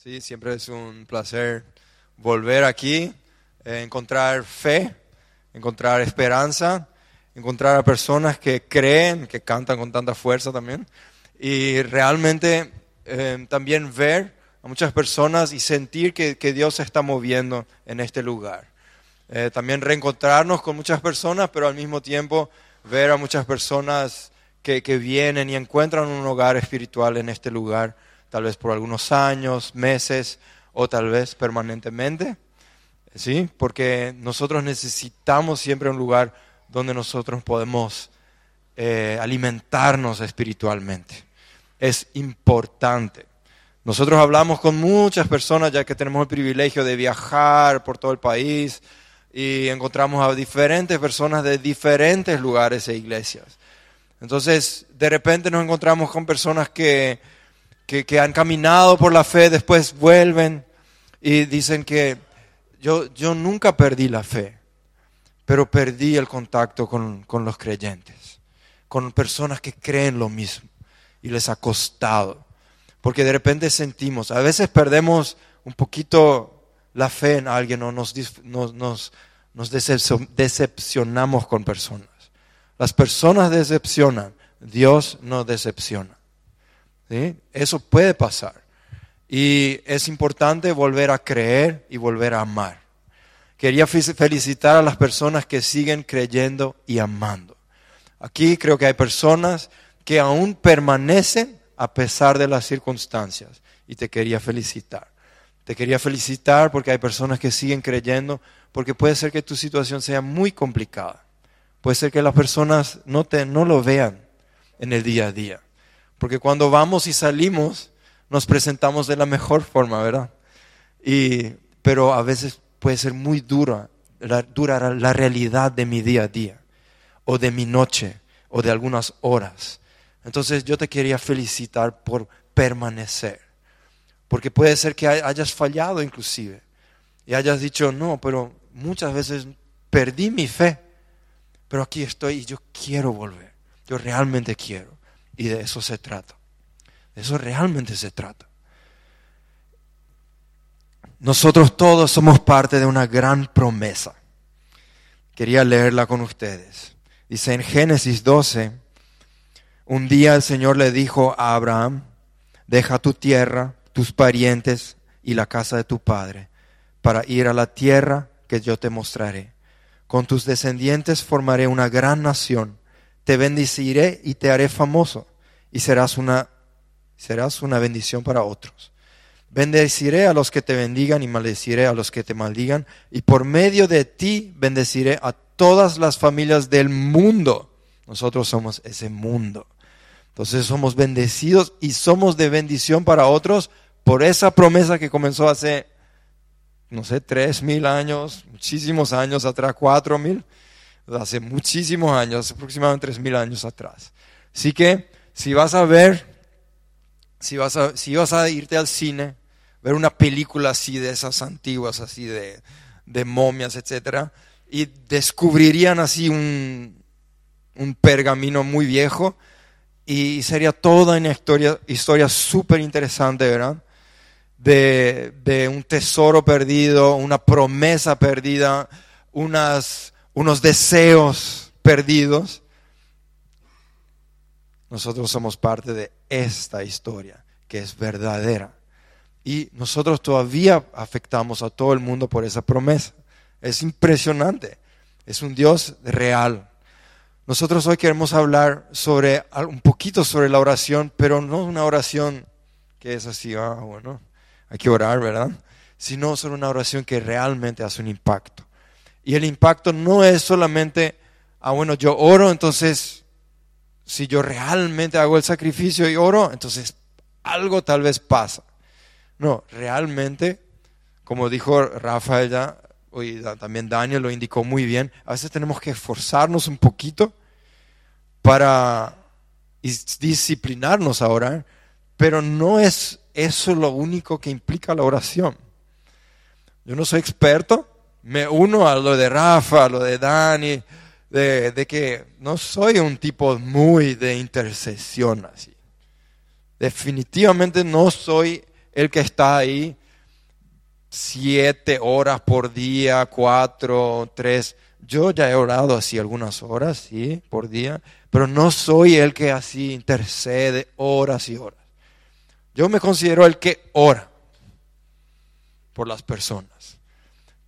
Sí, siempre es un placer volver aquí, eh, encontrar fe, encontrar esperanza, encontrar a personas que creen, que cantan con tanta fuerza también, y realmente eh, también ver a muchas personas y sentir que, Dios se está moviendo en este lugar. Eh, también reencontrarnos con muchas personas, pero al mismo tiempo ver a muchas personas que, que vienen y encuentran un hogar espiritual en este lugar, tal vez por algunos años, meses o tal vez permanentemente. ¿Sí? Porque nosotros necesitamos siempre un lugar donde nosotros podemos eh, alimentarnos espiritualmente. Es importante. Nosotros hablamos con muchas personas ya que tenemos el privilegio de viajar por todo el país y encontramos a diferentes personas de diferentes lugares e iglesias. Entonces, de repente nos encontramos con personas que, que, han caminado por la fe, después vuelven y dicen que yo, yo nunca perdí la fe, pero perdí el contacto con, con los creyentes, con personas que creen lo mismo y les ha costado. Porque de repente sentimos, a veces perdemos un poquito la fe en alguien o nos, nos, nos, nos decepcionamos con personas. Las personas decepcionan, Dios no decepciona. Eso puede pasar. Y es importante volver a creer y volver a amar. Quería felicitar a las personas que siguen creyendo y amando. Aquí creo que hay personas que aún permanecen a pesar de las circunstancias. Y te quería felicitar. Te quería felicitar porque hay personas que siguen creyendo, porque puede ser que tu situación sea muy complicada. Puede ser que las personas no, te, no lo vean en el día a día. Porque cuando vamos y salimos, nos presentamos de la mejor forma, ¿verdad? Y, pero a veces puede ser muy dura, la, dura la realidad de mi día a día, o de mi noche, o de algunas horas. Entonces yo te quería felicitar por permanecer, porque puede ser que hayas fallado inclusive, y hayas dicho, no, pero muchas veces perdí mi fe, pero aquí estoy y yo quiero volver, yo realmente quiero. Y de eso se trata. De eso realmente se trata. Nosotros todos somos parte de una gran promesa. Quería leerla con ustedes. Dice en Génesis 12, un día el Señor le dijo a Abraham, deja tu tierra, tus parientes y la casa de tu padre, para ir a la tierra que yo te mostraré. Con tus descendientes formaré una gran nación te bendeciré y te haré famoso y serás una, serás una bendición para otros. Bendeciré a los que te bendigan y maldeciré a los que te maldigan y por medio de ti bendeciré a todas las familias del mundo. Nosotros somos ese mundo. Entonces somos bendecidos y somos de bendición para otros por esa promesa que comenzó hace, no sé, tres mil años, muchísimos años atrás, cuatro mil hace muchísimos años, aproximadamente tres mil años atrás. Así que si vas a ver, si vas a, si vas a irte al cine, ver una película así de esas antiguas, así de, momias, etcétera, y descubrirían así un, un pergamino muy viejo y sería toda una historia, historia súper interesante, ¿verdad? De un tesoro perdido, una promesa perdida, unas unos deseos perdidos, nosotros somos parte de esta historia que es verdadera. Y nosotros todavía afectamos a todo el mundo por esa promesa. Es impresionante. Es un Dios real. Nosotros hoy queremos hablar sobre un poquito sobre la oración, pero no una oración que es así, ah, bueno, hay que orar, ¿verdad? Sino sobre una oración que realmente hace un impacto. Y el impacto no es solamente, ah, bueno, yo oro, entonces, si yo realmente hago el sacrificio y oro, entonces algo tal vez pasa. No, realmente, como dijo Rafael ya, y también Daniel lo indicó muy bien, a veces tenemos que esforzarnos un poquito para disciplinarnos a orar, pero no es eso lo único que implica la oración. Yo no soy experto, me uno a lo de Rafa, a lo de Dani, de, que no soy un tipo muy de intercesión así. Definitivamente no soy el que está ahí siete horas por día, cuatro, tres. Yo ya he orado así algunas horas, sí, por día, pero no soy el que así intercede horas y horas. Yo me considero el que ora por las personas.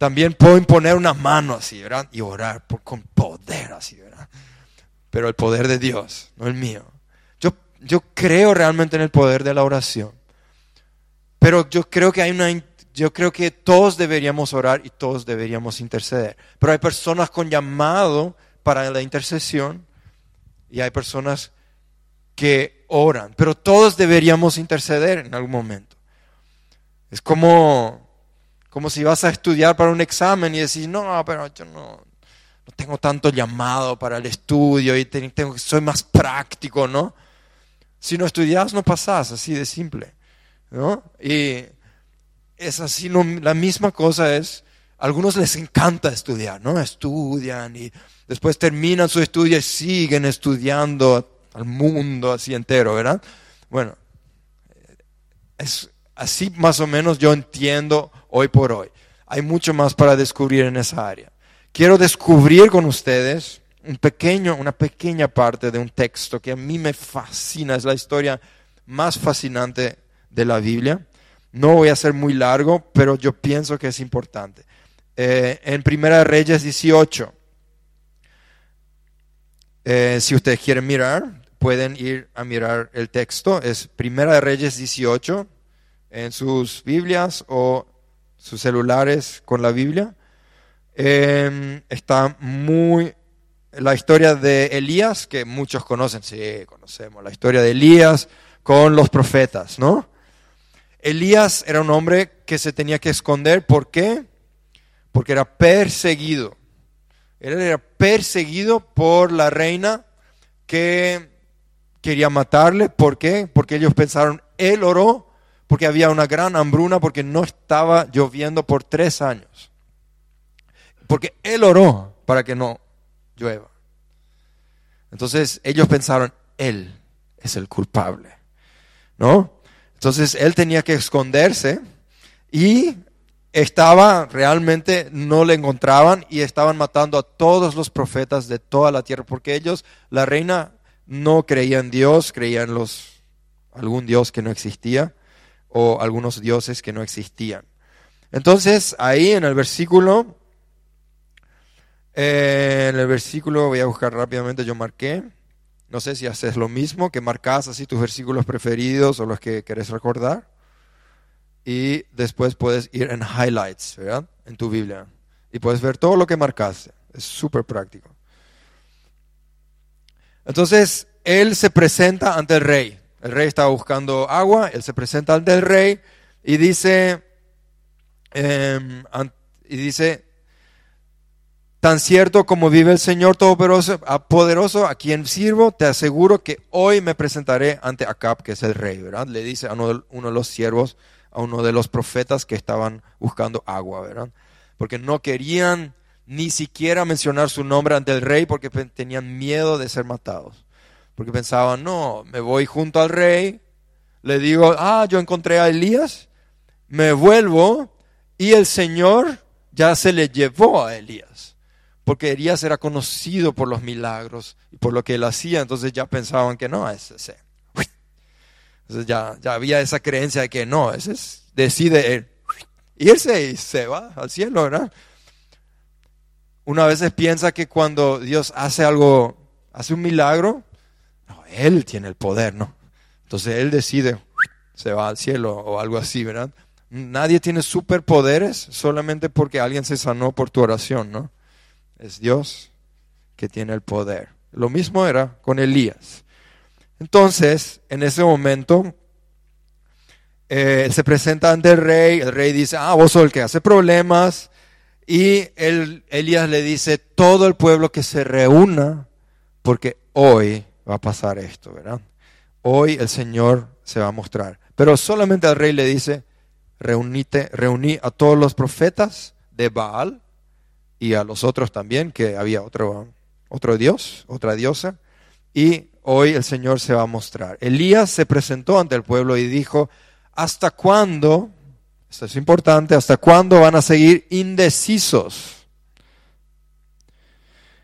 También puedo imponer una mano así, ¿verdad? Y orar por, con poder así, ¿verdad? Pero el poder de Dios, no el mío. Yo, yo creo realmente en el poder de la oración. Pero yo creo que hay una yo creo que todos deberíamos orar y todos deberíamos interceder. Pero hay personas con llamado para la intercesión y hay personas que oran, pero todos deberíamos interceder en algún momento. Es como, como si vas a estudiar para un examen y decís, no, pero yo no, no tengo tanto llamado para el estudio y tengo, soy más práctico, ¿no? Si no estudias, no pasás, así de simple, ¿no? Y es así, la misma cosa es, a algunos les encanta estudiar, ¿no? Estudian y después terminan su estudio y siguen estudiando al mundo así entero, ¿verdad? Bueno, es así más o menos yo entiendo hoy por hoy. Hay mucho más para descubrir en esa área. Quiero descubrir con ustedes un pequeño, una pequeña parte de un texto que a mí me fascina, es la historia más fascinante de la Biblia. No voy a ser muy largo, pero yo pienso que es importante. Eh, en Primera Reyes 18, eh, si ustedes quieren mirar, pueden ir a mirar el texto. Es Primera Reyes 18 en sus Biblias o sus celulares con la Biblia. Em, está muy la historia de Elías, que muchos conocen, sí, conocemos la historia de Elías con los profetas, ¿no? Elías era un hombre que se tenía que esconder. ¿Por qué? Porque era perseguido. Él era perseguido por la reina que quería matarle. ¿Por qué? Porque ellos pensaron, él oró porque había una gran hambruna, porque no estaba lloviendo por tres años. Porque él oró para que no llueva. Entonces ellos pensaron, él es el culpable. ¿No? Entonces él tenía que esconderse y estaba realmente, no le encontraban y estaban matando a todos los profetas de toda la tierra, porque ellos, la reina no creía en Dios, creía en los, algún Dios que no existía o algunos dioses que no existían. Entonces ahí en el versículo, eh, en el versículo, voy a buscar rápidamente, yo marqué, no sé si haces lo mismo, que marcas así tus versículos preferidos o los que querés recordar. Y después puedes ir en highlights, ¿verdad? En tu Biblia. Y puedes ver todo lo que marcaste. Es súper práctico. Entonces, él se presenta ante el rey. El rey estaba buscando agua, él se presenta ante el rey y dice, em, y dice, Tan cierto como vive el Señor Todopoderoso, a quien sirvo, te aseguro que hoy me presentaré ante Acab, que es el rey, ¿verdad? Le dice a uno de, los siervos, a uno de los profetas que estaban buscando agua, ¿verdad? Porque no querían ni siquiera mencionar su nombre ante el rey porque tenían miedo de ser matados. Porque pensaban, no, me voy junto al rey, le digo, ah, yo encontré a Elías, me vuelvo y el Señor ya se le llevó a Elías porque Elías era conocido por los milagros y por lo que él hacía, entonces ya pensaban que no, ese, ese. Entonces ya, ya había esa creencia de que no, ese es, decide irse y se va al cielo, ¿verdad? Una vez piensa que cuando Dios hace algo, hace un milagro, Él tiene el poder, ¿no? Entonces Él decide, se va al cielo o algo así, ¿verdad? Nadie tiene superpoderes solamente porque alguien se sanó por tu oración, ¿no? es Dios que tiene el poder. Lo mismo era con Elías. Entonces, en ese momento, eh, se presenta ante el rey, el rey dice, ah, vos sos el que hace problemas, y el, Elías le dice, todo el pueblo que se reúna, porque hoy va a pasar esto, ¿verdad? Hoy el Señor se va a mostrar. Pero solamente al rey le dice, reunite, reuní a todos los profetas de Baal, y a los otros también, que había otro, otro dios, otra diosa, y hoy el Señor se va a mostrar. Elías se presentó ante el pueblo y dijo, ¿hasta cuándo? Esto es importante, ¿hasta cuándo van a seguir indecisos?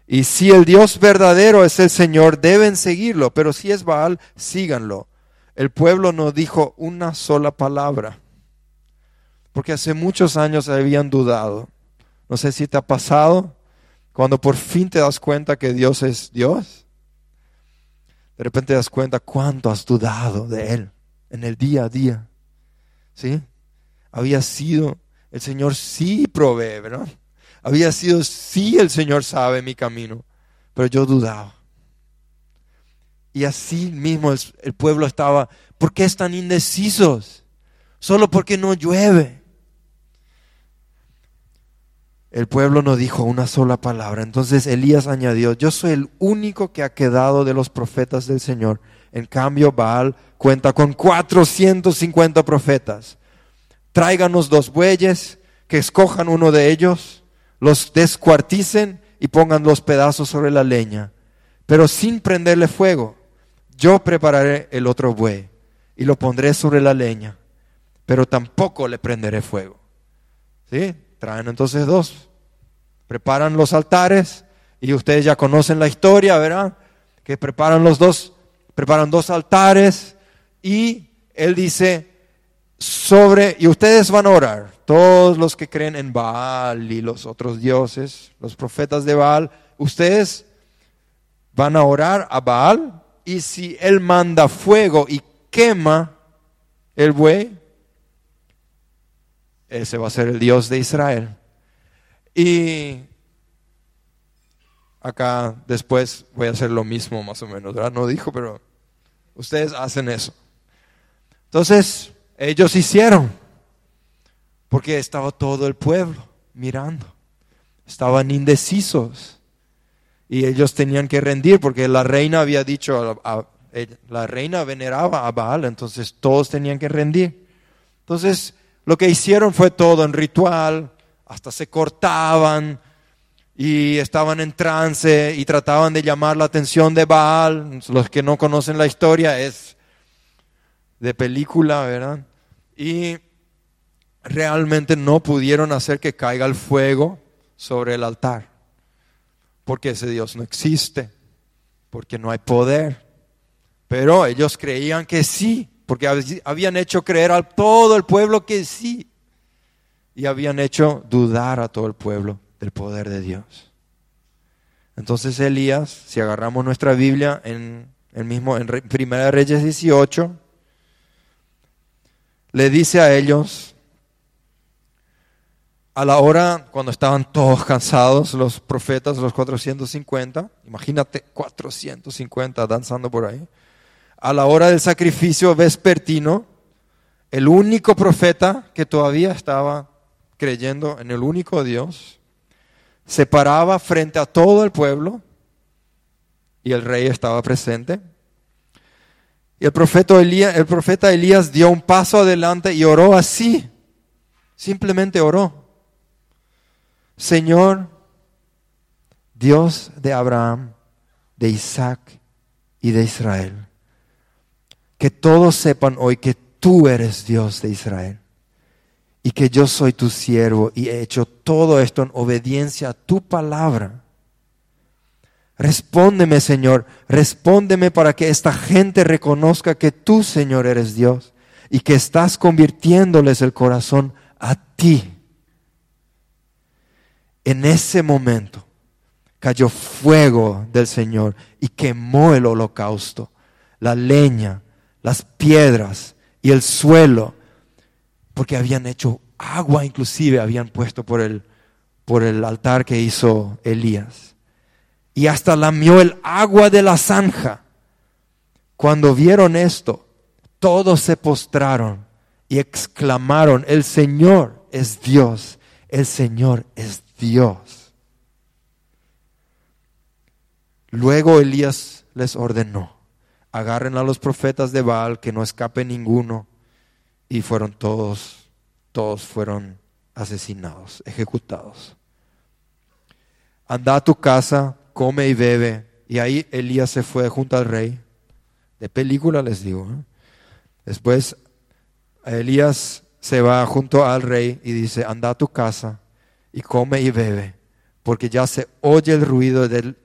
Y si el Dios verdadero es el Señor, deben seguirlo, pero si es Baal, síganlo. El pueblo no dijo una sola palabra, porque hace muchos años habían dudado. No sé si te ha pasado cuando por fin te das cuenta que Dios es Dios. De repente te das cuenta cuánto has dudado de Él en el día a día. ¿Sí? Había sido, el Señor sí provee, ¿verdad? Había sido, sí el Señor sabe mi camino, pero yo dudaba. Y así mismo el, pueblo estaba, ¿por qué están indecisos? Solo porque no llueve. El pueblo no dijo una sola palabra. Entonces Elías añadió, yo soy el único que ha quedado de los profetas del Señor. En cambio, Baal cuenta con 450 profetas. Tráiganos dos bueyes, que escojan uno de ellos, los descuarticen y pongan los pedazos sobre la leña, pero sin prenderle fuego. Yo prepararé el otro buey y lo pondré sobre la leña, pero tampoco le prenderé fuego. ¿Sí? Traen entonces dos. Preparan los altares y ustedes ya conocen la historia, ¿verdad? Que preparan los dos, preparan dos altares y él dice sobre, y ustedes van a orar, todos los que creen en Baal y los otros dioses, los profetas de Baal, ustedes van a orar a Baal y si él manda fuego y quema el buey, ese va a ser el Dios de Israel. Y acá después voy a hacer lo mismo más o menos. No dijo, pero ustedes hacen eso. Entonces, ellos hicieron, porque estaba todo el pueblo mirando. Estaban indecisos. Y ellos tenían que rendir, porque la reina había dicho, la reina veneraba a Baal, entonces todos tenían que rendir. Entonces, lo que hicieron fue todo en ritual, hasta se cortaban y estaban en trance y trataban de llamar la atención de Baal. Los que no conocen la historia es de película, ¿verdad? Y realmente no pudieron hacer que caiga el fuego sobre el altar, porque ese Dios no existe, porque no hay poder. Pero ellos creían que sí, porque habían hecho creer a todo el pueblo que sí, y habían hecho dudar a todo el pueblo del poder de Dios. Entonces Elías, si agarramos nuestra Biblia en el mismo en Primera Reyes 18, le dice a ellos a la hora cuando estaban todos cansados, los profetas, los 450, imagínate 450 danzando por ahí a la hora del sacrificio vespertino, el único profeta que todavía estaba creyendo en el único Dios, se paraba frente a todo el pueblo y el rey estaba presente. Y el profeta, Elías, dio un paso adelante y oró así, simplemente oró. Señor, Dios de Abraham, de Isaac y de Israel que todos sepan hoy que tú eres Dios de Israel y que yo soy tu siervo y he hecho todo esto en obediencia a tu palabra. Respóndeme, Señor, respóndeme para que esta gente reconozca que tú, Señor, eres Dios y que estás convirtiéndoles el corazón a ti. En ese momento cayó fuego del Señor y quemó el holocausto, la leña, las piedras y el suelo, porque habían hecho agua inclusive, habían puesto por el, por el altar que hizo Elías. Y hasta lamió el agua de la zanja. Cuando vieron esto, todos se postraron y exclamaron, el Señor es Dios, el Señor es Dios. Luego Elías les ordenó, agarren a los profetas de Baal, que no escape ninguno. Y fueron todos, todos fueron asesinados, ejecutados. Anda a tu casa, come y bebe. Y ahí Elías se fue junto al rey. De película les digo. ¿eh? Después Elías se va junto al rey y dice, anda a tu casa y come y bebe, porque ya se oye el ruido del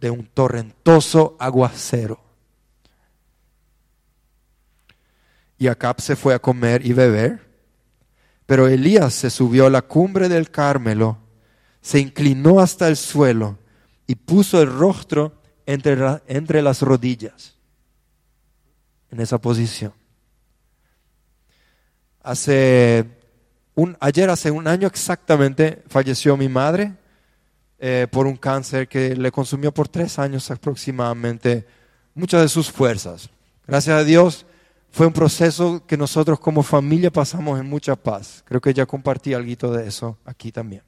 de un torrentoso aguacero. Y Acab se fue a comer y beber, pero Elías se subió a la cumbre del Carmelo, se inclinó hasta el suelo y puso el rostro entre, entre las rodillas, en esa posición. Hace un, ayer, hace un año exactamente, falleció mi madre eh, por un cáncer que le consumió por tres años aproximadamente muchas de sus fuerzas. Gracias a Dios fue un proceso que nosotros como familia pasamos en mucha paz. Creo que ya compartí algo de eso aquí también.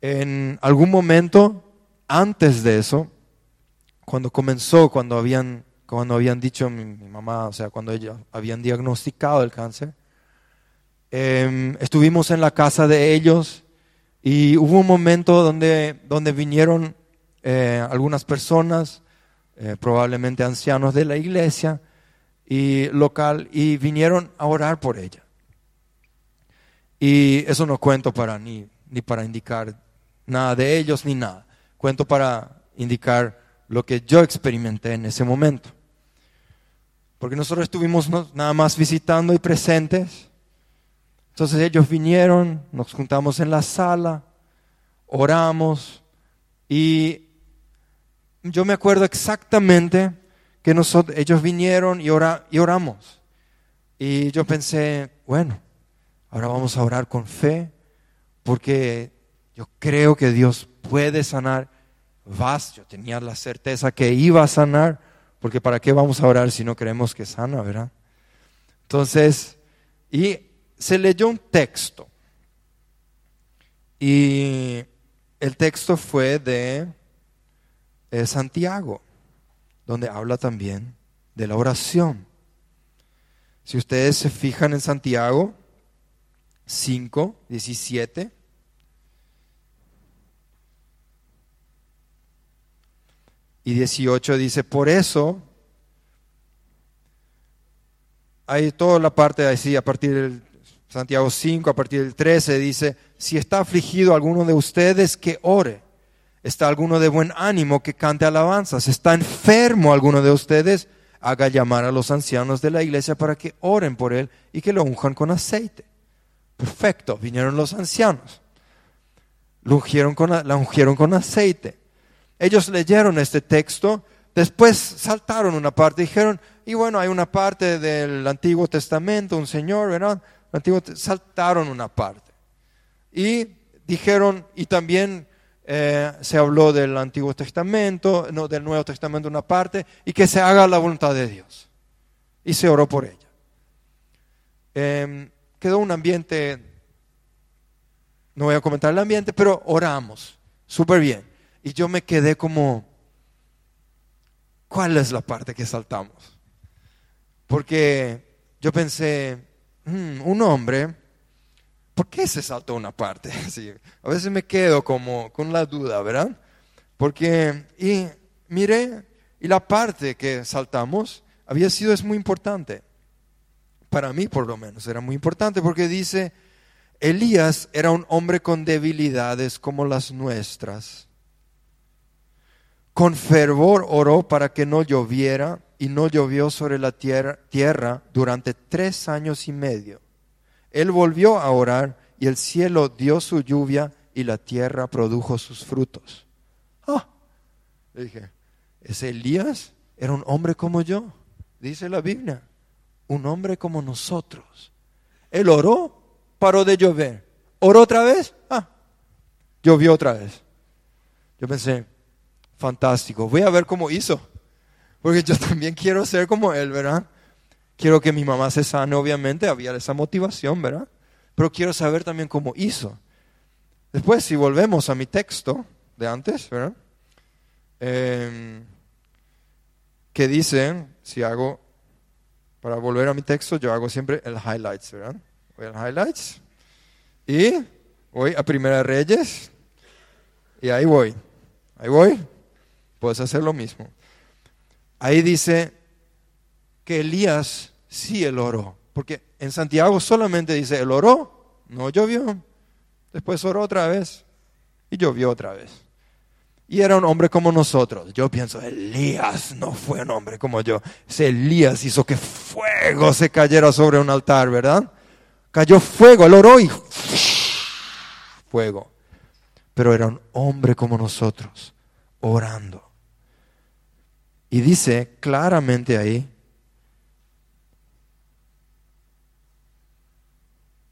En algún momento, antes de eso, cuando comenzó, cuando habían, cuando habían dicho mi, mi mamá, o sea, cuando ella habían diagnosticado el cáncer, em, estuvimos en la casa de ellos y hubo un momento donde, donde vinieron eh, algunas personas, eh, probablemente ancianos de la iglesia y local, y vinieron a orar por ella. Y eso no cuento para ni, ni para indicar nada de ellos ni nada. Cuento para indicar lo que yo experimenté en ese momento. Porque nosotros estuvimos nada más visitando y presentes entonces ellos vinieron, nos juntamos en la sala, oramos y yo me acuerdo exactamente que nosotros, ellos vinieron y, y oramos. Y yo pensé, bueno, ahora vamos a orar con fe porque yo creo que Dios puede sanar. Vas, yo tenía la certeza que iba a sanar, porque ¿para qué vamos a orar si no creemos que sana, verdad? Entonces, y se leyó un texto y el texto fue de eh, Santiago, donde habla también de la oración. Si ustedes se fijan en Santiago 5, 17, y 18 dice, por eso, hay toda la parte así, a partir del Santiago 5, a partir del 13, dice, si está afligido alguno de ustedes, que ore. Está alguno de buen ánimo, que cante alabanzas. Está enfermo alguno de ustedes, haga llamar a los ancianos de la iglesia para que oren por él y que lo unjan con aceite. Perfecto, vinieron los ancianos. Lo ungieron con, la ungieron con aceite. Ellos leyeron este texto, después saltaron una parte, dijeron, y bueno, hay una parte del Antiguo Testamento, un Señor, ¿verdad? Antiguo saltaron una parte. Y dijeron, y también eh, se habló del Antiguo Testamento, no, del Nuevo Testamento una parte, y que se haga la voluntad de Dios. Y se oró por ella. Em, quedó un ambiente, no voy a comentar el ambiente, pero oramos, súper bien. Y yo me quedé como, ¿cuál es la parte que saltamos? Porque yo pensé, Mm, un hombre, ¿por qué se saltó una parte? a veces me quedo como con la duda, ¿verdad? Porque, y mire, y la parte que saltamos había sido, es muy importante. Para mí, por lo menos, era muy importante porque dice, Elías era un hombre con debilidades como las nuestras. Con fervor oró para que no lloviera y no llovió sobre la tierra, durante tres años y medio. Él volvió a orar y el cielo dio su lluvia y la tierra produjo sus frutos. Ah, dije, ese Elías era un hombre como yo, dice la Biblia, un hombre como nosotros. Él oró, paró de llover. Oró otra vez, ah, llovió otra vez. Yo pensé, fantástico, voy a ver cómo hizo. Porque yo también quiero ser como él, ¿verdad? Quiero que mi mamá se sane, obviamente, había esa motivación, ¿verdad? Pero quiero saber también cómo hizo. Después, si volvemos a mi texto de antes, ¿verdad? Em, que dice, si hago, para volver a mi texto, yo hago siempre el highlights, ¿verdad? Voy al highlights y voy a Primera Reyes y ahí voy, ahí voy, puedes hacer lo mismo. Ahí dice que Elías sí el oró. Porque en Santiago solamente dice, él oró, no llovió. Después oró otra vez y llovió otra vez. Y era un hombre como nosotros. Yo pienso, Elías no fue un hombre como yo. Elías hizo que fuego se cayera sobre un altar, ¿verdad? Cayó fuego, él oró y fuego. Pero era un hombre como nosotros, orando. Y dice claramente ahí,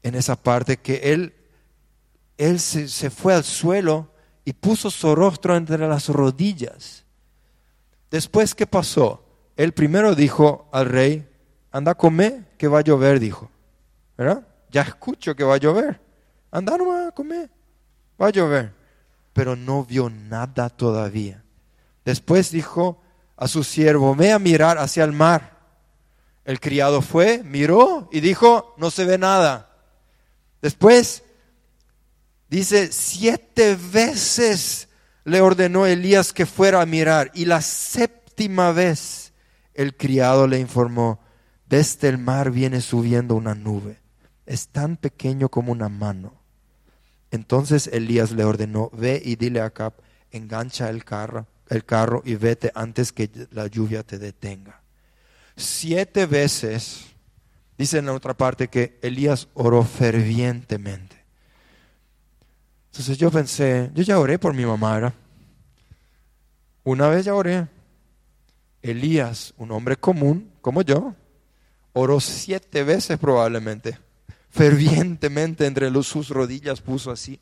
en esa parte, que él, él se, se fue al suelo y puso su rostro entre las rodillas. Después, ¿qué pasó? Él primero dijo al rey, anda a que va a llover, dijo. ¿Verdad? Ya escucho que va a llover. Anda nomás a comer, va a llover. Pero no vio nada todavía. Después dijo, a su siervo, ve a mirar hacia el mar. El criado fue, miró y dijo, no se ve nada. Después dice, siete veces le ordenó Elías que fuera a mirar y la séptima vez el criado le informó, desde el mar viene subiendo una nube, es tan pequeño como una mano. Entonces Elías le ordenó, ve y dile a Acab, engancha el carro el carro y vete antes que la lluvia te detenga. Siete veces, dice en la otra parte, que Elías oró fervientemente. Entonces yo pensé, yo ya oré por mi mamá, Una vez ya oré. Elías, un hombre común como yo, oró siete veces probablemente, fervientemente entre sus rodillas puso así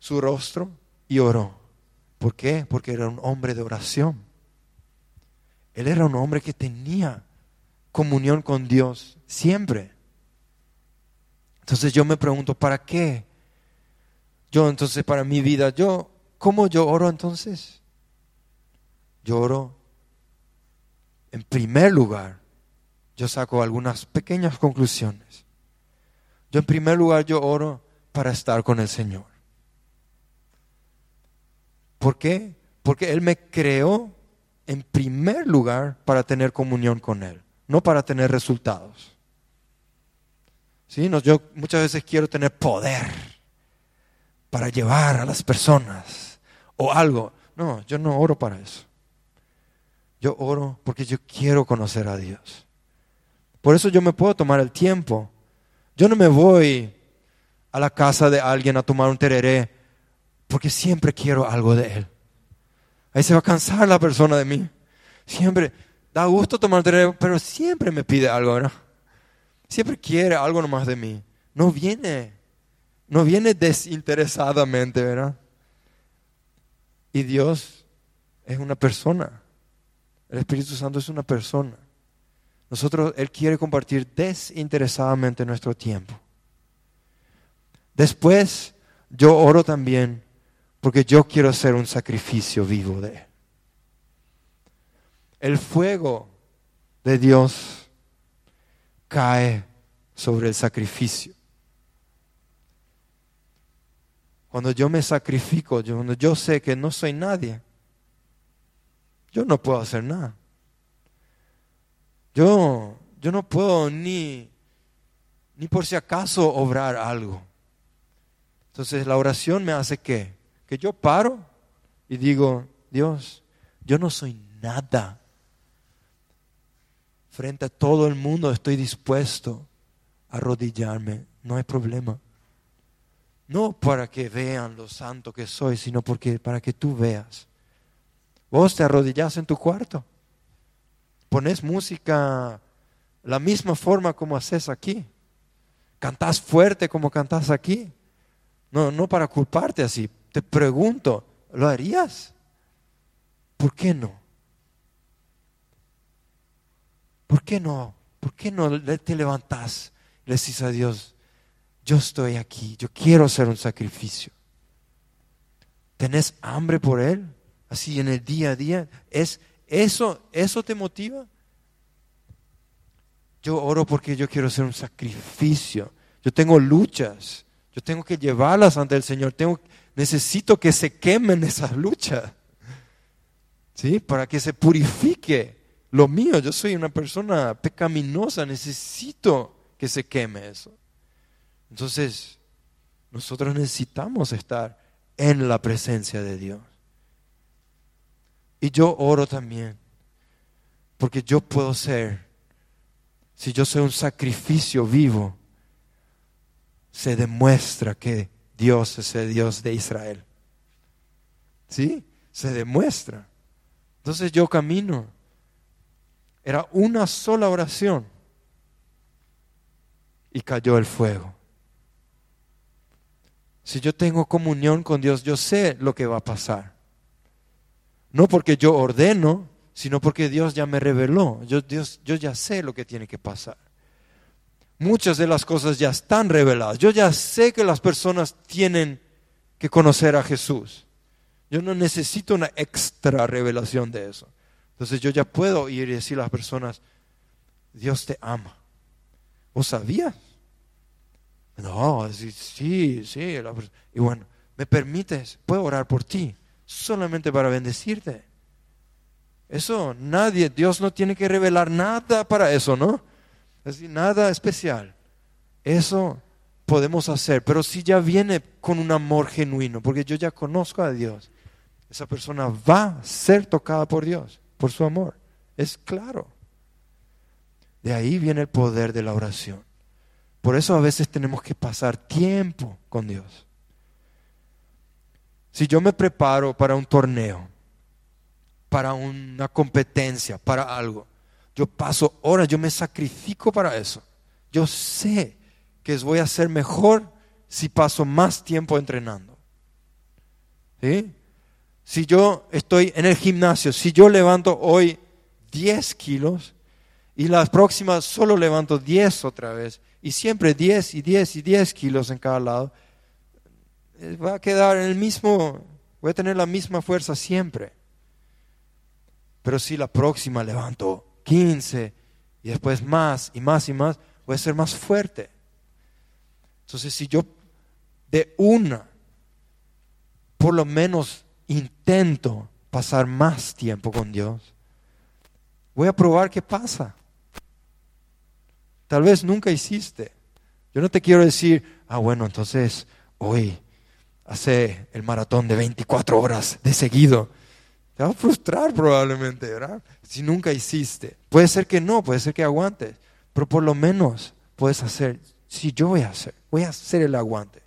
su rostro y oró. ¿Por qué? Porque era un hombre de oración. Él era un hombre que tenía comunión con Dios siempre. Entonces yo me pregunto, ¿para qué? Yo entonces para mi vida, yo, ¿cómo yo oro entonces? Yo oro, en primer lugar, yo saco algunas pequeñas conclusiones. Yo en primer lugar, yo oro para estar con el Señor. ¿Por qué? Porque Él me creó en primer lugar para tener comunión con Él, no para tener resultados. ¿Sí? No, yo muchas veces quiero tener poder para llevar a las personas o algo. No, yo no oro para eso. Yo oro porque yo quiero conocer a Dios. Por eso yo me puedo tomar el tiempo. Yo no me voy a la casa de alguien a tomar un tereré porque siempre quiero algo de Él. Ahí se va a cansar la persona de mí. Siempre, da gusto tomar pero siempre me pide algo, ¿verdad? Siempre quiere algo nomás de mí. No viene, no viene desinteresadamente, ¿verdad? Y Dios es una persona. El Espíritu Santo es una persona. Nosotros, Él quiere compartir desinteresadamente nuestro tiempo. Después, yo oro también porque yo quiero ser un sacrificio vivo de Él. El fuego de Dios cae sobre el sacrificio. Cuando yo me sacrifico, cuando yo sé que no soy nadie, yo no puedo hacer nada. Yo, yo no puedo ni, ni por si acaso obrar algo. Entonces la oración me hace que que yo paro y digo, Dios, yo no soy nada. Frente a todo el mundo estoy dispuesto a arrodillarme, no hay problema. No para que vean lo santo que soy, sino porque para que tú veas. Vos te arrodillas en tu cuarto, pones música la misma forma como haces aquí, cantás fuerte como cantás aquí. No, no para culparte así, te pregunto, ¿lo harías? ¿Por qué no? ¿Por qué no? ¿Por qué no te levantas le dices a Dios, yo estoy aquí, yo quiero hacer un sacrificio? ¿Tenés hambre por Él? Así en el día a día. ¿Es, eso, ¿Eso te motiva? Yo oro porque yo quiero hacer un sacrificio. Yo tengo luchas. Yo tengo que llevarlas ante el Señor. Tengo, necesito que se quemen esas luchas. ¿Sí? Para que se purifique lo mío, yo soy una persona pecaminosa, necesito que se queme eso. Entonces, nosotros necesitamos estar en la presencia de Dios. Y yo oro también, porque yo puedo ser, si yo soy un sacrificio vivo, se demuestra que Dios es el Dios de Israel. ¿Sí? Se demuestra. Entonces yo camino. Era una sola oración y cayó el fuego. Si yo tengo comunión con Dios, yo sé lo que va a pasar. No porque yo ordeno, sino porque Dios ya me reveló. Dios, yo ya sé lo que tiene que pasar. Muchas de las cosas ya están reveladas. Yo ya sé que las personas tienen que conocer a Jesús. Yo no necesito una extra revelación de eso. Entonces yo ya puedo ir y decir a las personas, Dios te ama. ¿Vos sabías? No, sí, sí, sí. Y bueno, ¿me permites? Puedo orar por ti, solamente para bendecirte. Eso, nadie, Dios no tiene que revelar nada para eso, ¿no? Es decir, nada especial. Eso podemos hacer, pero si ya viene con un amor genuino, porque yo ya conozco a Dios, esa persona va a ser tocada por Dios, por su amor. Es claro. De ahí viene el poder de la oración. Por eso a veces tenemos que pasar tiempo con Dios. Si yo me preparo para un torneo, para una competencia, para algo, yo paso horas, yo me sacrifico para eso. Yo sé que voy a ser mejor si paso más tiempo entrenando. Si yo estoy en el gimnasio, si yo levanto hoy 10 kilos y las próximas solo levanto 10 otra vez, y siempre 10 y 10 y 10 kilos en cada lado, eh, va a quedar en el mismo, voy a tener la misma fuerza siempre. Pero si la próxima levanto 15 y después más y más y más, voy a ser más fuerte. Entonces si yo de una, por lo menos intento pasar más tiempo con Dios, voy a probar qué pasa. Tal vez nunca hiciste. Yo no te quiero decir, ah, bueno, entonces hoy hace el maratón de 24 horas de seguido. Te va a frustrar probablemente, ¿verdad? Si nunca hiciste. Puede ser que no, puede ser que aguantes, pero por lo menos puedes hacer, si yo voy a hacer, voy a hacer el aguante.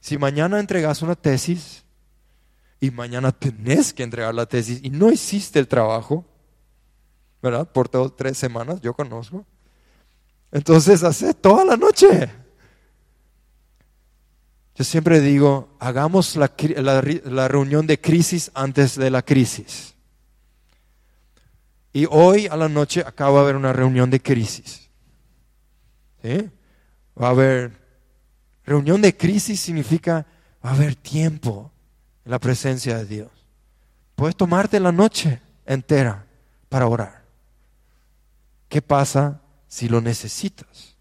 Si mañana entregas una tesis y mañana tenés que entregar la tesis y no hiciste el trabajo, ¿verdad? Por dos, tres semanas, yo conozco. Entonces hace toda la noche. Yo siempre digo, hagamos la, reunión de crisis antes de la crisis. Y hoy a la noche acaba de haber una reunión de crisis. Va a haber, reunión de crisis significa, va a haber tiempo en la presencia de Dios. Puedes tomarte la noche entera para orar. ¿Qué pasa si lo necesitas.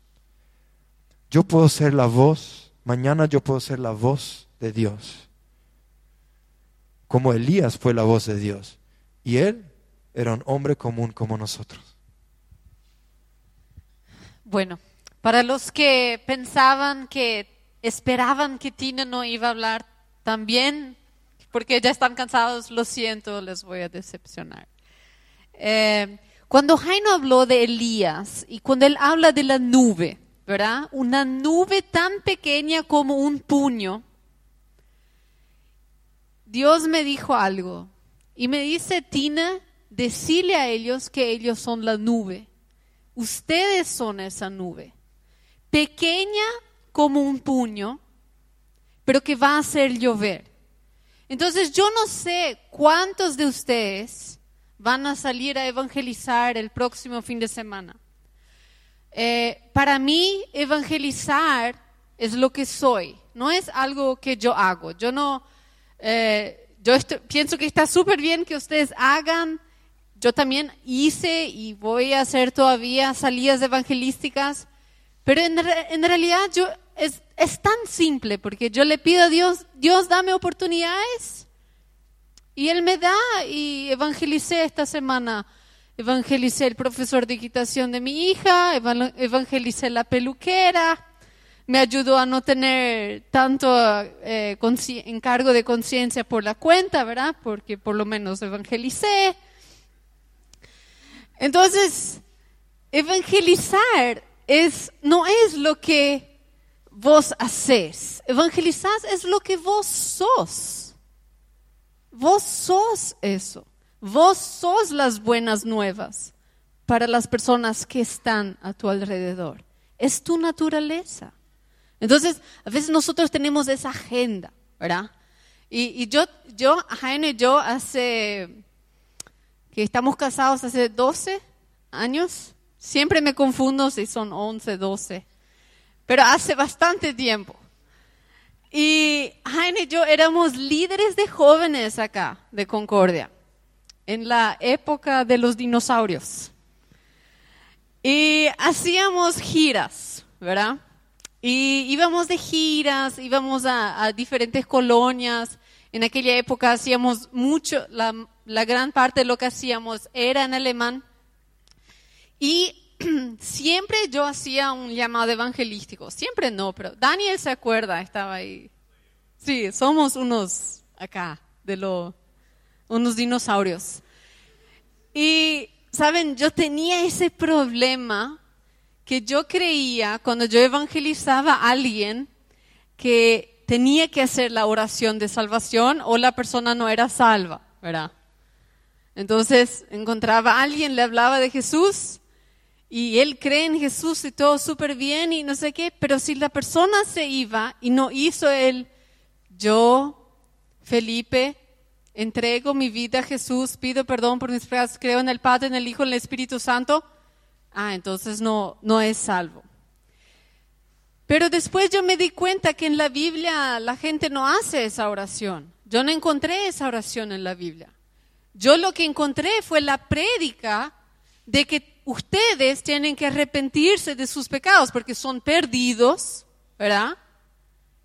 Yo puedo ser la voz, mañana yo puedo ser la voz de Dios, como Elías fue la voz de Dios. Y él era un hombre común como nosotros. Bueno, para los que pensaban que esperaban que Tina no iba a hablar también, porque ya están cansados, lo siento, les voy a decepcionar. Eh, cuando Jaino habló de Elías y cuando él habla de la nube, ¿verdad? Una nube tan pequeña como un puño. Dios me dijo algo y me dice, Tina, decile a ellos que ellos son la nube. Ustedes son esa nube. Pequeña como un puño, pero que va a hacer llover. Entonces yo no sé cuántos de ustedes van a salir a evangelizar el próximo fin de semana. Eh, para mí, evangelizar es lo que soy, no es algo que yo hago. Yo no, eh, yo pienso que está súper bien que ustedes hagan. Yo también hice y voy a hacer todavía salidas evangelísticas, pero en, en realidad yo es, es tan simple porque yo le pido a Dios, Dios dame oportunidades y Él me da y evangelicé esta semana evangelicé el profesor de equitación de mi hija, evan- evangelicé la peluquera, me ayudó a no tener tanto eh, encargo de conciencia por la cuenta, ¿verdad? Porque por lo menos evangelicé. Entonces, evangelizar es, no es lo que vos haces. Evangelizar es lo que vos sos. Vos sos eso. Vos sos las buenas nuevas para las personas que están a tu alrededor. Es tu naturaleza. Entonces, a veces nosotros tenemos esa agenda, ¿verdad? Y, yo, yo, Jaime, yo hace, que estamos casados hace 12 años, siempre me confundo si son 11, 12, pero hace bastante tiempo. Y Jaime y yo éramos líderes de jóvenes acá, de Concordia, en la época de los dinosaurios. Y hacíamos giras, ¿verdad? Y íbamos de giras, íbamos a, diferentes colonias. En aquella época hacíamos mucho, la, la gran parte de lo que hacíamos era en alemán. Y siempre yo hacía un llamado evangelístico. Siempre no, pero Daniel se acuerda, estaba ahí. Sí, somos unos acá, de lo, unos dinosaurios. Y, ¿saben? Yo tenía ese problema que yo creía cuando yo evangelizaba a alguien que tenía que hacer la oración de salvación o la persona no era salva, ¿verdad? Entonces encontraba a alguien, le hablaba de Jesús y él cree en Jesús y todo súper bien y no sé qué, pero si la persona se iba y no hizo él, yo, Felipe, entrego mi vida a Jesús, pido perdón por mis pecados, creo en el Padre, en el Hijo, en el Espíritu Santo, ah, entonces no, no es salvo. Pero después yo me di cuenta que en la Biblia la gente no hace esa oración. Yo no encontré esa oración en la Biblia. Yo lo que encontré fue la prédica de que ustedes tienen que arrepentirse de sus pecados porque son perdidos, ¿verdad?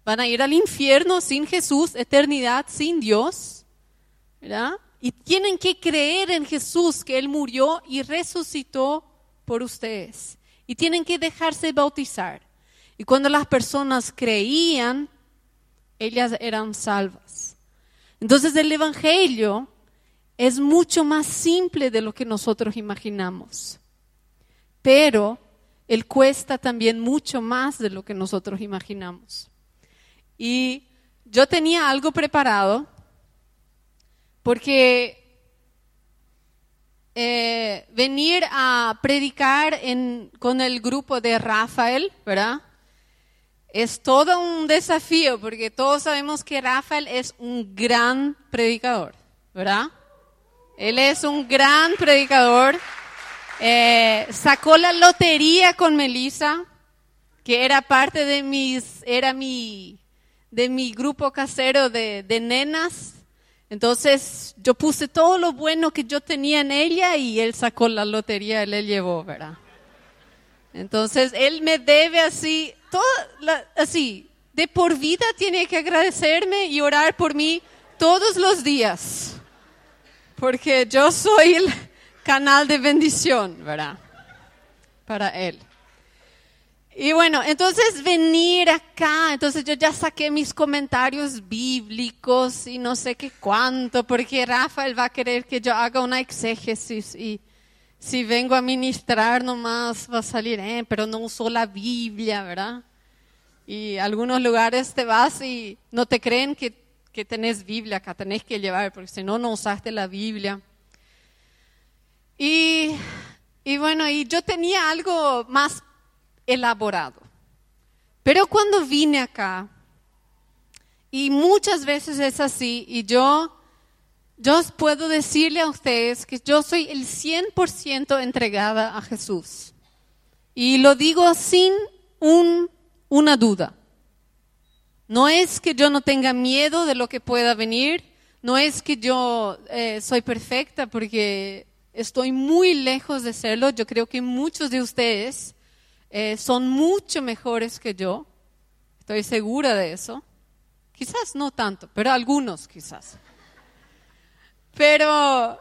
Van a ir al infierno sin Jesús, eternidad sin Dios, Y tienen que creer en Jesús, que Él murió y resucitó por ustedes. Y tienen que dejarse bautizar. Y cuando las personas creían, ellas eran salvas. Entonces el Evangelio es mucho más simple de lo que nosotros imaginamos. Pero Él cuesta también mucho más de lo que nosotros imaginamos. Y yo tenía algo preparado porque eh, venir a predicar con el grupo de Rafael, ¿verdad? Es todo un desafío porque todos sabemos que Rafael es un gran predicador, ¿verdad? Él es un gran predicador. Eh, sacó la lotería con Melissa, que era parte de mis, era mi, de mi grupo casero de, de nenas. Entonces yo puse todo lo bueno que yo tenía en ella y él sacó la lotería, él le llevó, ¿verdad? Entonces él me debe así, toda la- así, de por vida tiene que agradecerme y orar por mí todos los días, porque yo soy el canal de bendición, ¿verdad? Para él. Y bueno, entonces venir acá, entonces yo ya saqué mis comentarios bíblicos y no sé qué cuánto, porque Rafael va a querer que yo haga una exégesis y si vengo a ministrar nomás va a salir, eh, pero no uso la Biblia, ¿verdad? Y algunos lugares te vas y no te creen que, que tenés Biblia acá, tenés que llevar, porque si no, no usaste la Biblia. Y, y bueno, y yo tenía algo más elaborado. Pero cuando vine acá, y muchas veces es así, y yo, yo puedo decirle a ustedes que yo soy el 100% entregada a Jesús. Y lo digo sin un, una duda. No es que yo no tenga miedo de lo que pueda venir, no es que yo eh, soy perfecta porque estoy muy lejos de serlo. Yo creo que muchos de ustedes eh, son mucho mejores que yo. Estoy segura de eso. Quizás no tanto, pero algunos quizás. Pero,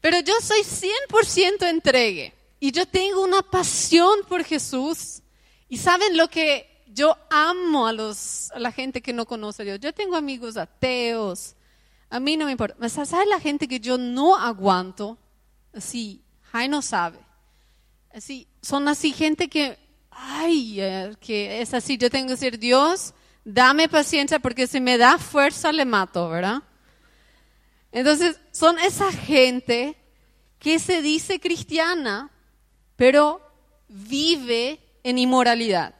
Pero yo soy 100% entregue y yo tengo una pasión por Jesús. Y saben lo que yo amo a, los, a la gente que no conoce a Dios. Yo tengo amigos ateos. A mí no me importa. ¿Sabes la gente que yo no aguanto? Así, Jai no sabe. Así, son así gente que, ay, eh, que es así. Yo tengo que decir, Dios, dame paciencia porque si me da fuerza le mato, ¿verdad? Entonces, son esa gente que se dice cristiana, pero vive en inmoralidad,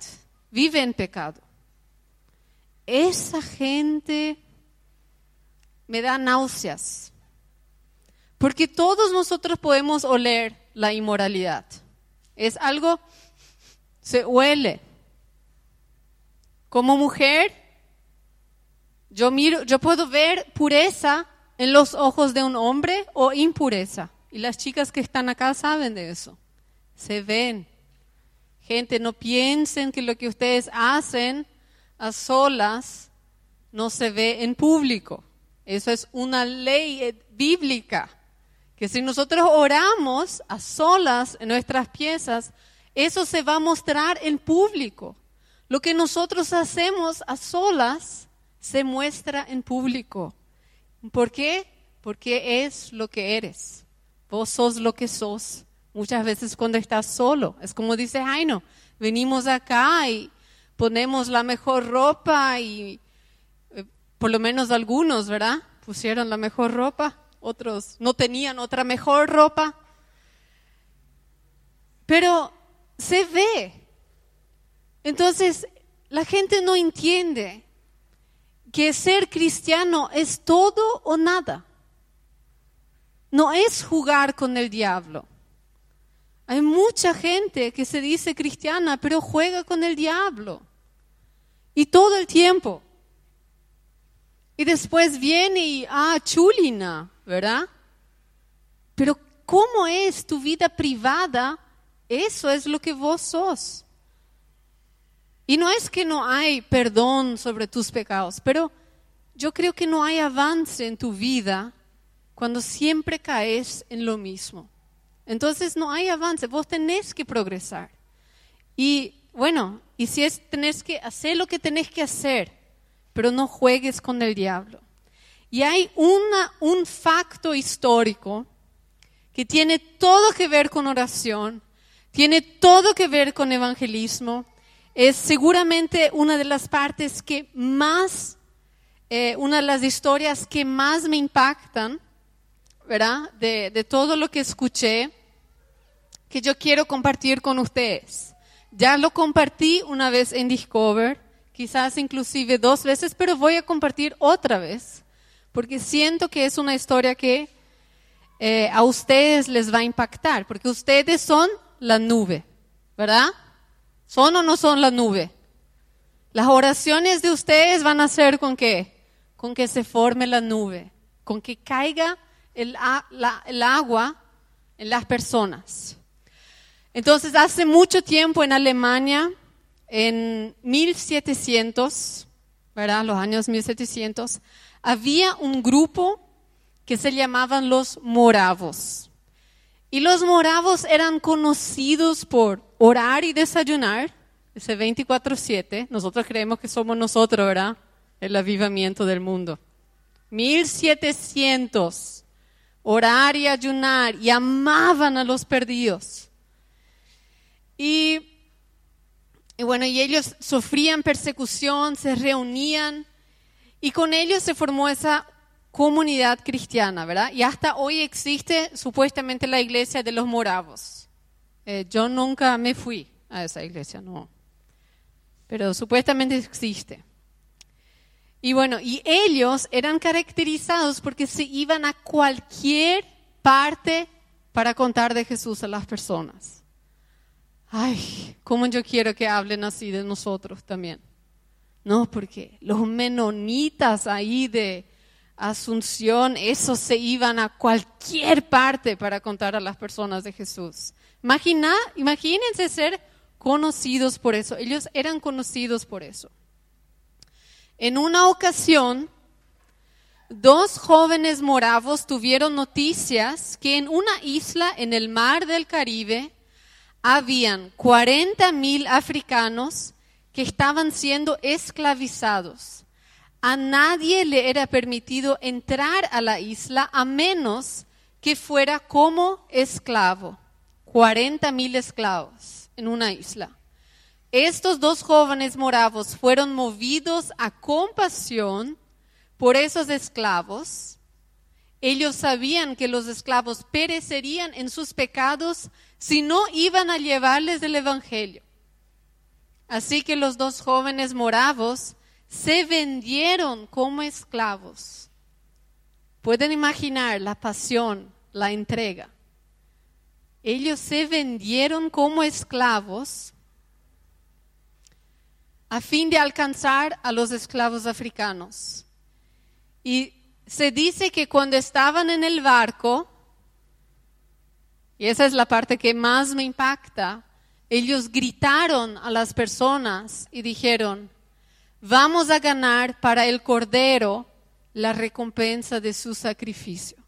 vive en pecado. Esa gente me da náuseas, porque todos nosotros podemos oler la inmoralidad. Es algo, se huele. Como mujer, yo miro, yo puedo ver pureza en los ojos de un hombre o impureza. Y las chicas que están acá saben de eso. Se ven. Gente, no piensen que lo que ustedes hacen a solas no se ve en público. Eso es una ley eh, bíblica. Que si nosotros oramos a solas en nuestras piezas, eso se va a mostrar en público. Lo que nosotros hacemos a solas se muestra en público. ¿Por qué? Porque es lo que eres. Vos sos lo que sos. Muchas veces cuando estás solo, es como dice Jaino, venimos acá y ponemos la mejor ropa y eh, por lo menos algunos, ¿verdad? Pusieron la mejor ropa, otros no tenían otra mejor ropa. Pero se ve. Entonces, la gente no entiende que ser cristiano es todo o nada. No es jugar con el diablo. Hay mucha gente que se dice cristiana, pero juega con el diablo. Y todo el tiempo. Y después viene y, ah, chulina, ¿verdad? Pero ¿cómo es tu vida privada? Eso es lo que vos sos. Y no es que no hay perdón sobre tus pecados, pero yo creo que no hay avance en tu vida cuando siempre caes en lo mismo. Entonces no hay avance, vos tenés que progresar. Y bueno, y si es, tenés que hacer lo que tenés que hacer, pero no juegues con el diablo. Y hay una, un facto histórico que tiene todo que ver con oración, tiene todo que ver con evangelismo, es seguramente una de las partes que más, eh, una de las historias que más me impactan ¿verdad? De, todo lo que escuché que yo quiero compartir con ustedes. Ya lo compartí una vez en Discover, quizás inclusive dos veces, pero voy a compartir otra vez, porque siento que es una historia que eh, a ustedes les va a impactar, porque ustedes son la nube, ¿verdad? ¿Son o no son la nube? Las oraciones de ustedes van a ser con qué? Con que se forme la nube, con que caiga el, agua en las personas. Entonces, hace mucho tiempo en Alemania, en 1700, ¿verdad? Los años 1700, había un grupo que se llamaban los moravos. Y los moravos eran conocidos por orar y desayunar, ese 24-7. Nosotros creemos que somos nosotros, ¿verdad? El avivamiento del mundo. 1700 orar y ayunar y amaban a los perdidos. Y, bueno, y ellos sufrían persecución, se reunían y con ellos se formó esa comunidad cristiana, ¿verdad? Y hasta hoy existe supuestamente la iglesia de los moravos. Eh, yo nunca me fui a esa iglesia, no. Pero supuestamente existe. Y bueno, y ellos eran caracterizados porque se iban a cualquier parte para contar de Jesús a las personas. Ay, cómo yo quiero que hablen así de nosotros también. No, porque los menonitas ahí de Asunción, esos se iban a cualquier parte para contar a las personas de Jesús. Imagina, imagínense ser conocidos por eso. Ellos eran conocidos por eso. En una ocasión, dos jóvenes moravos tuvieron noticias que en una isla en el mar del Caribe habían 40 mil africanos que estaban siendo esclavizados. A nadie le era permitido entrar a la isla a menos que fuera como esclavo. 40 mil esclavos en una isla. Estos dos jóvenes moravos fueron movidos a compasión por esos esclavos. Ellos sabían que los esclavos perecerían en sus pecados si no iban a llevarles el Evangelio. Así que los dos jóvenes moravos se vendieron como esclavos. Pueden imaginar la pasión, la entrega. Ellos se vendieron como esclavos a fin de alcanzar a los esclavos africanos. Y se dice que cuando estaban en el barco, y esa es la parte que más me impacta, ellos gritaron a las personas y dijeron, vamos a ganar para el Cordero la recompensa de su sacrificio.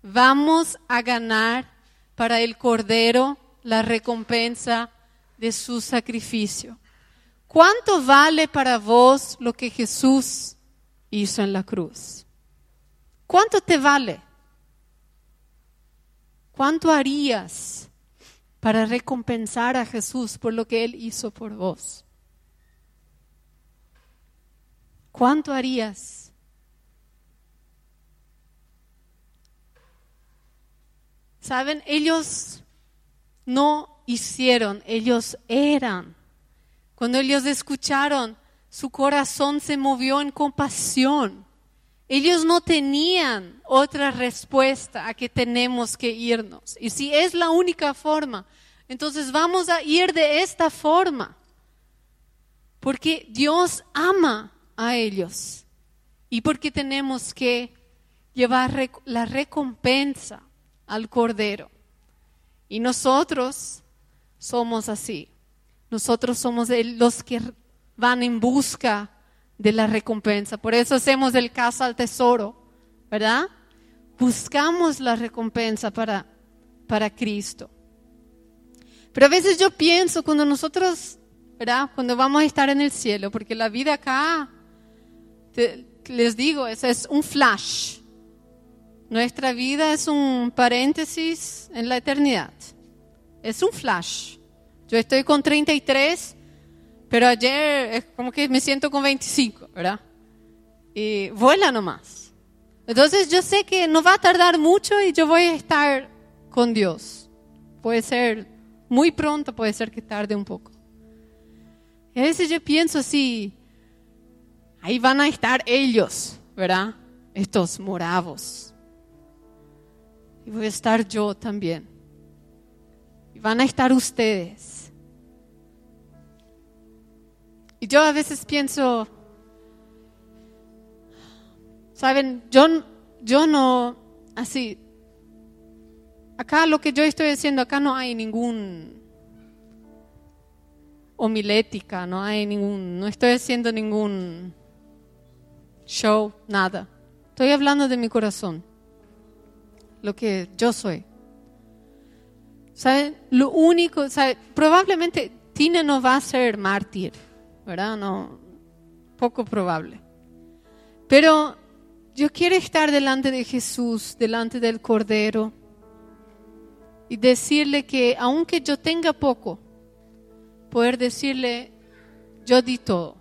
Vamos a ganar para el Cordero la recompensa de su sacrificio. ¿Cuánto vale para vos lo que Jesús hizo en la cruz? ¿Cuánto te vale? ¿Cuánto harías para recompensar a Jesús por lo que Él hizo por vos? ¿Cuánto harías? Saben, ellos no hicieron, ellos eran. Cuando ellos escucharon, su corazón se movió en compasión. Ellos no tenían otra respuesta a que tenemos que irnos. Y si es la única forma, entonces vamos a ir de esta forma. Porque Dios ama a ellos. Y porque tenemos que llevar la recompensa al Cordero. Y nosotros somos así. Nosotros somos los que van en busca de la recompensa. Por eso hacemos el caso al tesoro, ¿verdad? Buscamos la recompensa para, para Cristo. Pero a veces yo pienso cuando nosotros, ¿verdad? Cuando vamos a estar en el cielo, porque la vida acá, les digo, es, es un flash. Nuestra vida es un paréntesis en la eternidad. Es un flash. Yo estoy con 33, pero ayer es como que me siento con 25, ¿verdad? Y vuela nomás. Entonces yo sé que no va a tardar mucho y yo voy a estar con Dios. Puede ser muy pronto, puede ser que tarde un poco. Y a veces yo pienso así, ahí van a estar ellos, ¿verdad? Estos moravos. Y voy a estar yo también. Y van a estar ustedes. Y yo a veces pienso, saben, yo, yo no, así, acá lo que yo estoy haciendo, acá no hay ningún homilética, no hay ningún, no estoy haciendo ningún show, nada. Estoy hablando de mi corazón, lo que yo soy. ¿Saben? Lo único, ¿sabe? probablemente Tina no va a ser mártir ¿verdad? No, poco probable. Pero yo quiero estar delante de Jesús, delante del Cordero, y decirle que aunque yo tenga poco, poder decirle, yo di todo.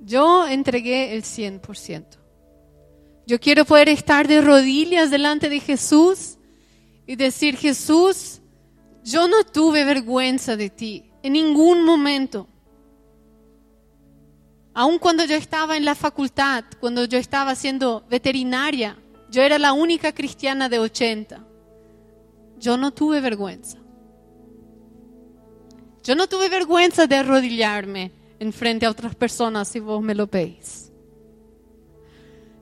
Yo entregué el 100%. Yo quiero poder estar de rodillas delante de Jesús y decir, Jesús, yo no tuve vergüenza de ti en ningún momento. Aun cuando yo estaba en la facultad, cuando yo estaba siendo veterinaria, yo era la única cristiana de 80. Yo no tuve vergüenza. Yo no tuve vergüenza de arrodillarme en frente a otras personas si vos me lo veis.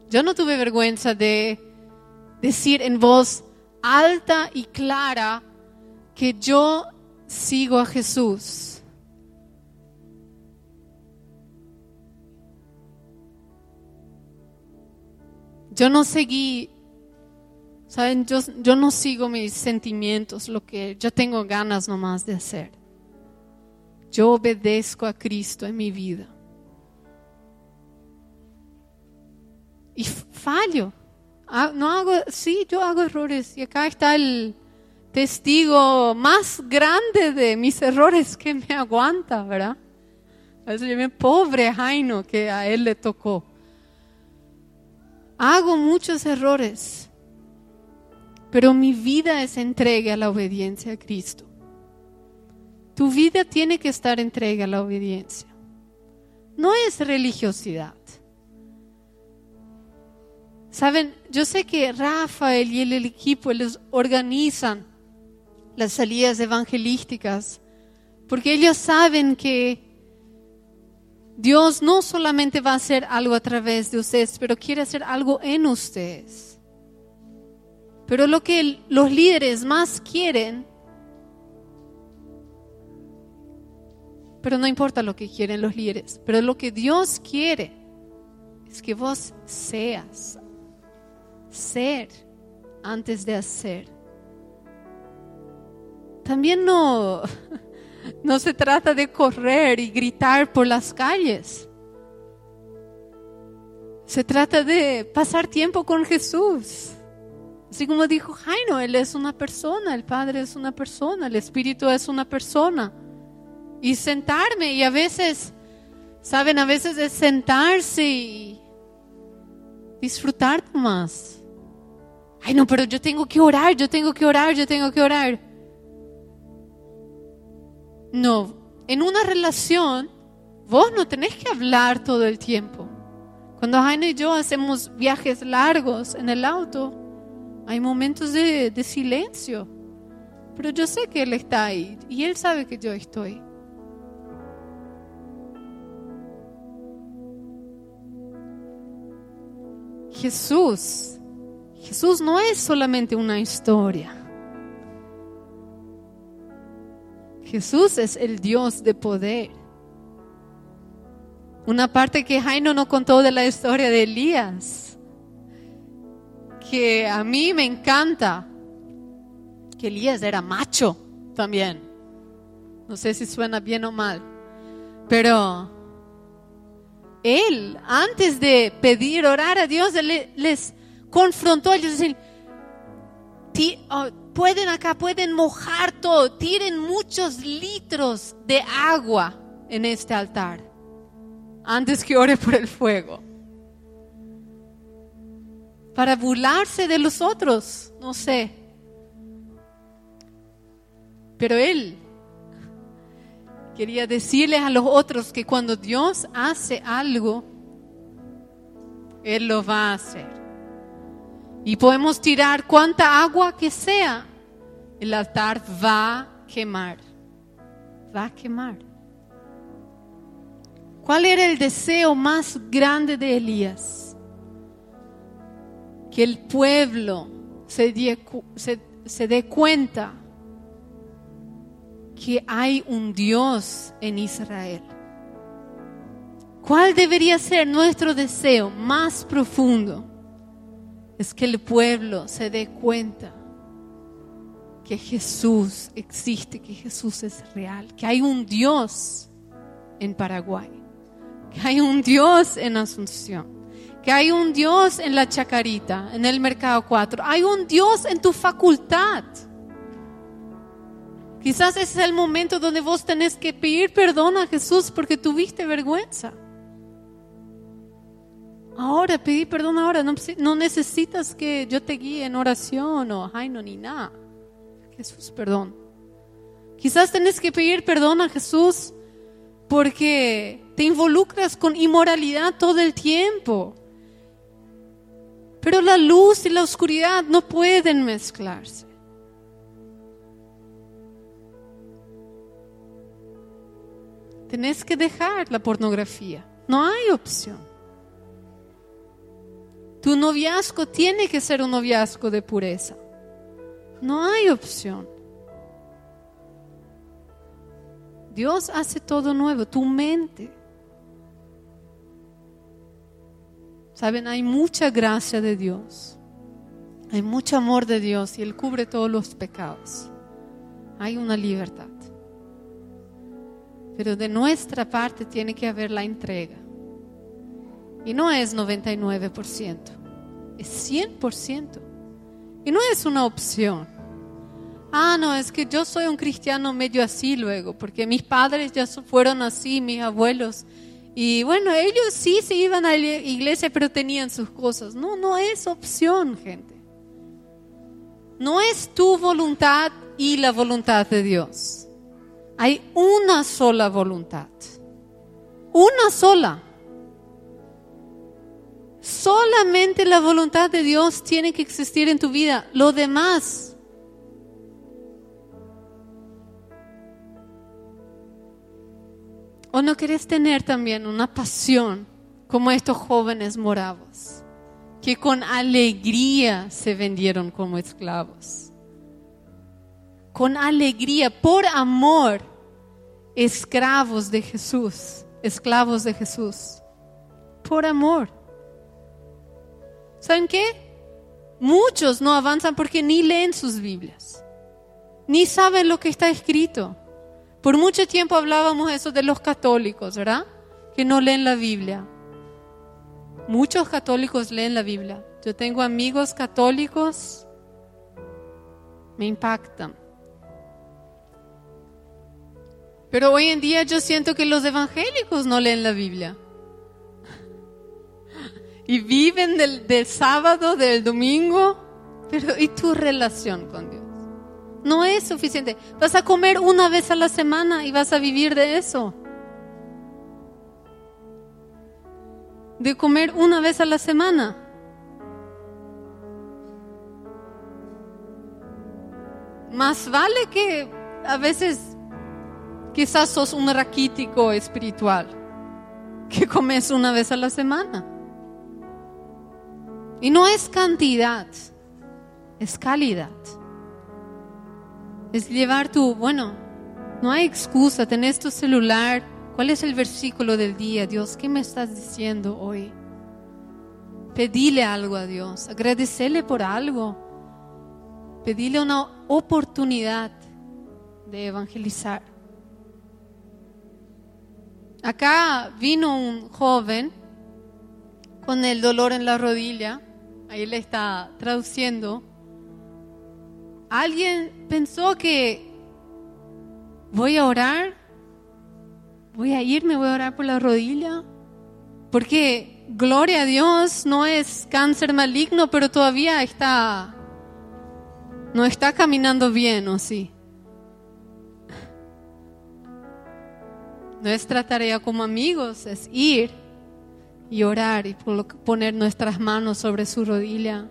Yo no tuve vergüenza de decir en voz alta y clara que yo sigo a Jesús yo no seguí, saben, yo, yo no sigo mis sentimientos, lo que yo tengo ganas nomás de hacer. Yo obedezco a Cristo en mi vida. Y fallo. Ah, No hago, sí, yo hago errores. Y acá está el testigo más grande de mis errores que me aguanta, ¿verdad? A veces pobre Jaino que a él le tocó. Hago muchos errores, pero mi vida es entregue a la obediencia a Cristo. Tu vida tiene que estar entregue a la obediencia. No es religiosidad. Saben, yo sé que Rafael y el, el equipo les organizan las salidas evangelísticas porque ellos saben que Dios no solamente va a hacer algo a través de ustedes, pero quiere hacer algo en ustedes. Pero lo que los líderes más quieren, pero no importa lo que quieren los líderes, pero lo que Dios quiere es que vos seas, ser antes de hacer. También no, no se trata de correr y gritar por las calles. Se trata de pasar tiempo con Jesús. Así como dijo Jaino, Él es una persona, el Padre es una persona, el Espíritu es una persona. Y sentarme, y a veces, saben, a veces es sentarse y disfrutar más. Ay, no, pero yo tengo que orar, yo tengo que orar, yo tengo que orar. No, en una relación vos no tenés que hablar todo el tiempo. Cuando Jaime y yo hacemos viajes largos en el auto, hay momentos de, de silencio. Pero yo sé que Él está ahí y Él sabe que yo estoy. Jesús, Jesús no es solamente una historia. Jesús es el Dios de poder. Una parte que Jaino no contó de la historia de Elías, que a mí me encanta, que Elías era macho también. No sé si suena bien o mal, pero él, antes de pedir, orar a Dios, les confrontó a ellos, decir, "Ti- oh, pueden acá, pueden mojar todo, tiren muchos litros de agua en este altar antes que ore por el fuego. Para burlarse de los otros, no sé. Pero él quería decirles a los otros que cuando Dios hace algo, Él lo va a hacer. Y podemos tirar cuánta agua que sea, el altar va a quemar. Va a quemar. ¿Cuál era el deseo más grande de Elías? Que el pueblo se, die se dé cuenta que hay un Dios en Israel. ¿Cuál debería ser nuestro deseo más profundo? Es que el pueblo se dé cuenta que Jesús existe, que Jesús es real, que hay un Dios en Paraguay, que hay un Dios en Asunción, que hay un Dios en la Chacarita, en el Mercado 4, hay un Dios en tu facultad. Quizás ese es el momento donde vos tenés que pedir perdón a Jesús porque tuviste vergüenza. Ahora, pedí perdón ahora. No, necesitas que yo te guíe en oración o no, ni nada. Jesús, perdón. Quizás tenés que pedir perdón a Jesús porque te involucras con inmoralidad todo el tiempo. Pero la luz y la oscuridad no pueden mezclarse. Tenés que dejar la pornografía. No hay opción. Tu noviazgo tiene que ser un noviazgo de pureza. No hay opción. Dios hace todo nuevo, tu mente. Saben, hay mucha gracia de Dios. Hay mucho amor de Dios y Él cubre todos los pecados. Hay una libertad. Pero de nuestra parte tiene que haber la entrega. Y no es 99%, es 100%. Y no es una opción. Ah, no, es que yo soy un cristiano medio así luego, porque mis padres ya fueron así, mis abuelos. Y bueno, ellos sí se iban a la iglesia, pero tenían sus cosas. No, no es opción, gente. No es tu voluntad y la voluntad de Dios. Hay una sola voluntad. Una sola. Solamente la voluntad de Dios tiene que existir en tu vida. Lo demás. ¿O no querés tener también una pasión como estos jóvenes moravos, que con alegría se vendieron como esclavos? Con alegría, por amor, esclavos de Jesús, esclavos de Jesús, por amor. ¿Saben qué? Muchos no avanzan porque ni leen sus Biblias, ni saben lo que está escrito. Por mucho tiempo hablábamos eso de los católicos, ¿verdad? Que no leen la Biblia. Muchos católicos leen la Biblia. Yo tengo amigos católicos, me impactan. Pero hoy en día yo siento que los evangélicos no leen la Biblia y viven del, sábado, del domingo, pero ¿y tu relación con Dios? No es suficiente. Vas a comer una vez a la semana y vas a vivir de eso. De comer una vez a la semana. Más vale que a veces quizás sos un raquítico espiritual que comes una vez a la semana. Y no es cantidad, es calidad. Es llevar tu, bueno, no hay excusa, tenés tu celular. ¿Cuál es el versículo del día? Dios, ¿qué me estás diciendo hoy? Pedile algo a Dios, agradecerle por algo, pedile una oportunidad de evangelizar. Acá vino un joven con el dolor en la rodilla ahí le está traduciendo, alguien pensó que voy a orar, voy a irme, voy a orar por la rodilla, porque gloria a Dios no es cáncer maligno, pero todavía está, no está caminando bien, ¿o sí? Nuestra tarea como amigos es ir y orar y poner nuestras manos sobre su rodilla.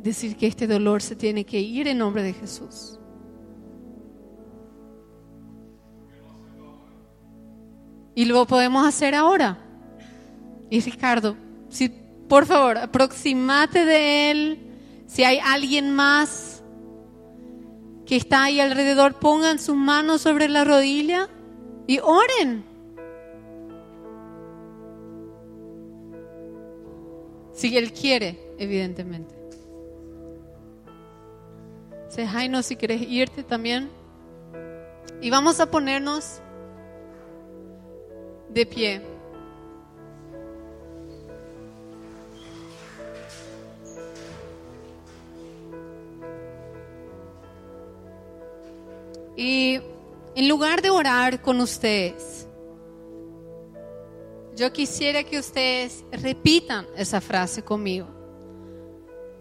Decir que este dolor se tiene que ir en nombre de Jesús. Y lo podemos hacer ahora. Y Ricardo, si por favor, aproximate de él. Si hay alguien más que está ahí alrededor, pongan sus manos sobre la rodilla y oren. Si Él quiere, evidentemente. Se Jaino, si quieres irte también. Y vamos a ponernos de pie. Y en lugar de orar con ustedes, yo quisiera que ustedes repitan esa frase conmigo.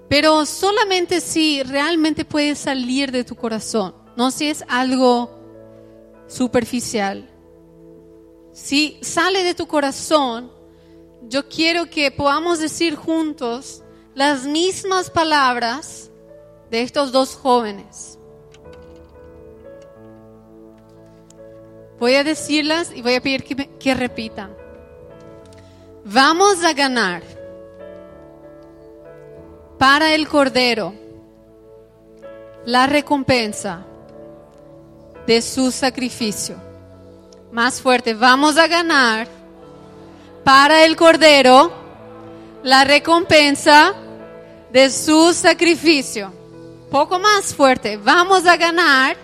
Pero solamente si realmente puede salir de tu corazón, no si es algo superficial. Si sale de tu corazón, yo quiero que podamos decir juntos las mismas palabras de estos dos jóvenes. Voy a decirlas y voy a pedir que, que repitan. Vamos a ganar para el Cordero la recompensa de su sacrificio. Más fuerte, vamos a ganar para el Cordero la recompensa de su sacrificio. Poco más fuerte. Vamos a ganar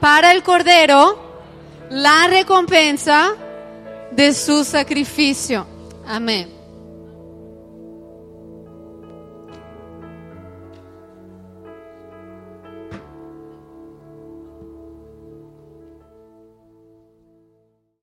para el Cordero la recompensa de su sacrificio. Amén.